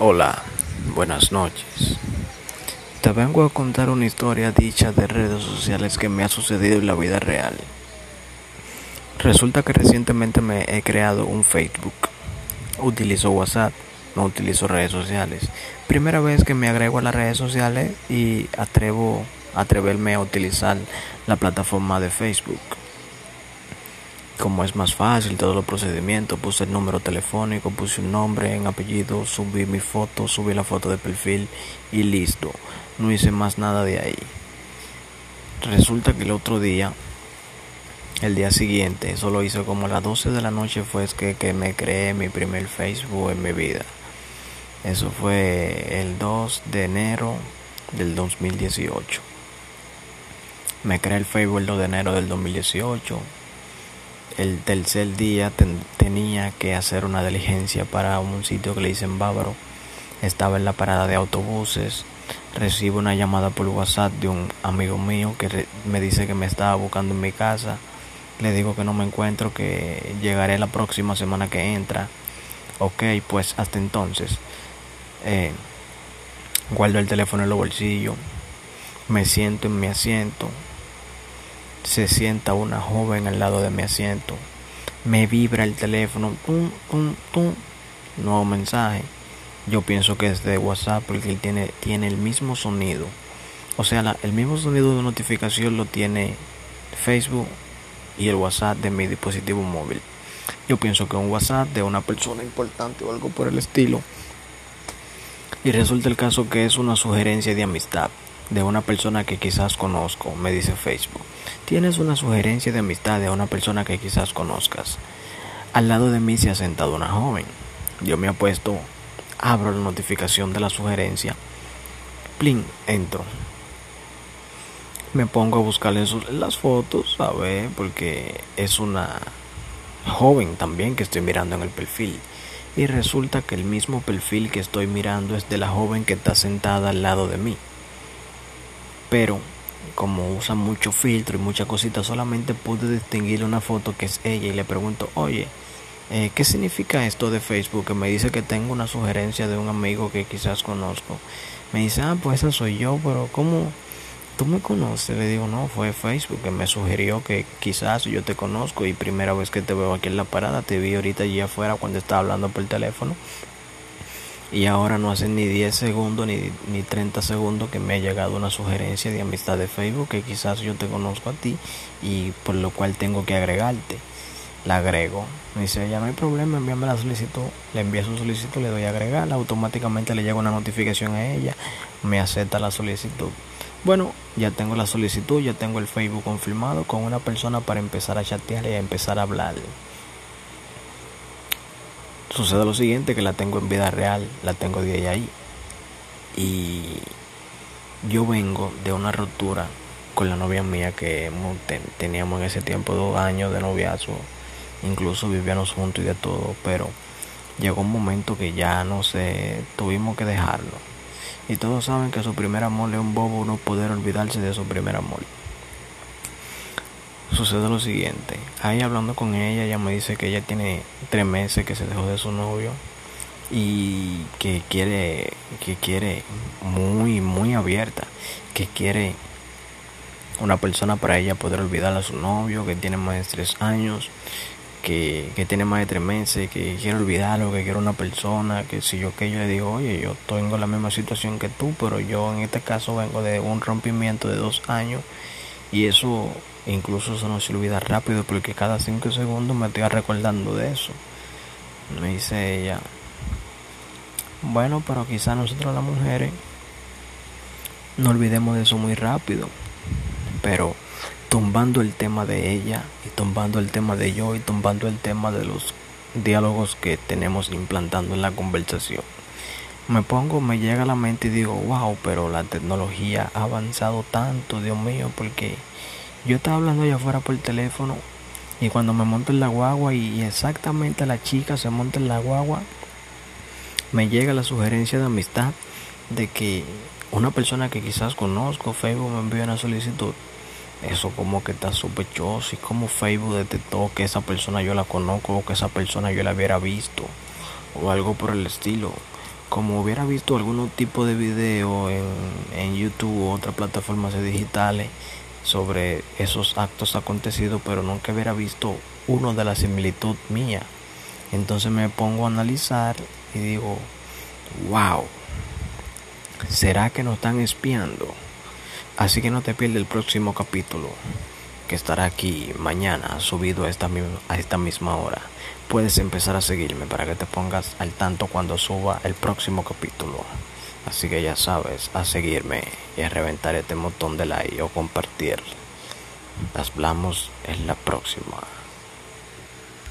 Hola, buenas noches. Te vengo a contar una historia dicha de redes sociales que me ha sucedido en la vida real. Resulta que recientemente me he creado un Facebook. Utilizo WhatsApp, no utilizo redes sociales. Primera vez que me agrego a las redes sociales y atrevo atreverme a utilizar la plataforma de Facebook como es más fácil todos los procedimientos, puse el número telefónico, puse un nombre en apellido, subí mi foto, subí la foto de perfil y listo. No hice más nada de ahí. Resulta que el otro día, el día siguiente, eso lo hice como a las 12 de la noche, fue que, que me creé mi primer Facebook en mi vida. Eso fue el 2 de enero del 2018. Me creé el Facebook el 2 de enero del 2018 el tercer día tenía que hacer una diligencia para un sitio que le dicen Bávaro. Estaba en la parada de autobuses. Recibo una llamada por WhatsApp de un amigo mío que me dice que me estaba buscando en mi casa. Le digo que no me encuentro, que llegaré la próxima semana que entra. Ok, pues hasta entonces. Eh, guardo el teléfono en los bolsillos. Me siento en mi asiento se sienta una joven al lado de mi asiento. Me vibra el teléfono. Tum, tum, tum. Nuevo mensaje. Yo pienso que es de WhatsApp porque tiene, tiene el mismo sonido. O sea, el mismo sonido de notificación lo tiene Facebook y el WhatsApp de mi dispositivo móvil. Yo pienso que un WhatsApp de una persona importante o algo por el estilo. Y resulta el caso que es una sugerencia de amistad de una persona que quizás conozco, me dice Facebook. Tienes una sugerencia de amistad de una persona que quizás conozcas. Al lado de mí se ha sentado una joven. Yo me apuesto, abro la notificación de la sugerencia. Plin, entro. Me pongo a buscarle las fotos, a ver, porque es una joven también que estoy mirando en el perfil. Y resulta que el mismo perfil que estoy mirando es de la joven que está sentada al lado de mí. Pero como usa mucho filtro y muchas cositas, solamente pude distinguir una foto que es ella y le pregunto, oye, eh, ¿qué significa esto de Facebook? Que me dice que tengo una sugerencia de un amigo que quizás conozco. Me dice, ah, pues esa soy yo, pero ¿cómo tú me conoces? Le digo, no, fue Facebook que me sugirió que quizás yo te conozco y primera vez que te veo aquí en la parada, te vi ahorita allí afuera cuando estaba hablando por teléfono y ahora no hace ni 10 segundos ni, ni 30 segundos que me ha llegado una sugerencia de amistad de Facebook que quizás yo te conozco a ti y por lo cual tengo que agregarte. La agrego. Me dice, ya no hay problema, envíame la solicitud. Le envío su solicitud, le doy a agregar, automáticamente le llega una notificación a ella, me acepta la solicitud. Bueno, ya tengo la solicitud, ya tengo el Facebook confirmado con una persona para empezar a chatear y a empezar a hablar. Sucede lo siguiente, que la tengo en vida real, la tengo de ahí. Y yo vengo de una ruptura con la novia mía que teníamos en ese tiempo dos años de noviazgo, incluso vivíamos juntos y de todo, pero llegó un momento que ya no sé, tuvimos que dejarlo. Y todos saben que su primer amor es un bobo no poder olvidarse de su primer amor sucede lo siguiente. Ahí hablando con ella, ella me dice que ella tiene tres meses que se dejó de su novio y que quiere, que quiere muy, muy abierta, que quiere una persona para ella poder olvidar a su novio, que tiene más de tres años, que, que tiene más de tres meses, que quiere olvidarlo, que quiere una persona, que si yo que yo le digo, oye, yo tengo la misma situación que tú, pero yo en este caso vengo de un rompimiento de dos años y eso incluso eso no se olvida rápido porque cada cinco segundos me estoy recordando de eso. Me dice ella, bueno, pero quizás nosotros las mujeres no olvidemos de eso muy rápido. Pero tumbando el tema de ella y tumbando el tema de yo y tumbando el tema de los diálogos que tenemos implantando en la conversación. Me pongo, me llega a la mente y digo, wow, pero la tecnología ha avanzado tanto, Dios mío, porque yo estaba hablando allá afuera por teléfono y cuando me monto en la guagua y exactamente la chica se monta en la guagua, me llega la sugerencia de amistad de que una persona que quizás conozco, Facebook me envía una solicitud. Eso como que está sospechoso y como Facebook detectó que esa persona yo la conozco o que esa persona yo la hubiera visto o algo por el estilo. como hubiera visto algún tipo de video en, en YouTube u otras plataformas digitales sobre esos actos acontecidos, pero nunca hubiera visto uno de la similitud mía. Entonces me pongo a analizar y digo, wow, ¿será que nos están espiando? Así que no te pierdas el próximo capítulo, que estará aquí mañana, subido a esta, a esta misma hora. Puedes empezar a seguirme para que te pongas al tanto cuando suba el próximo capítulo. Así que ya sabes, a seguirme y a reventar este montón de like o compartir. Las hablamos en la próxima.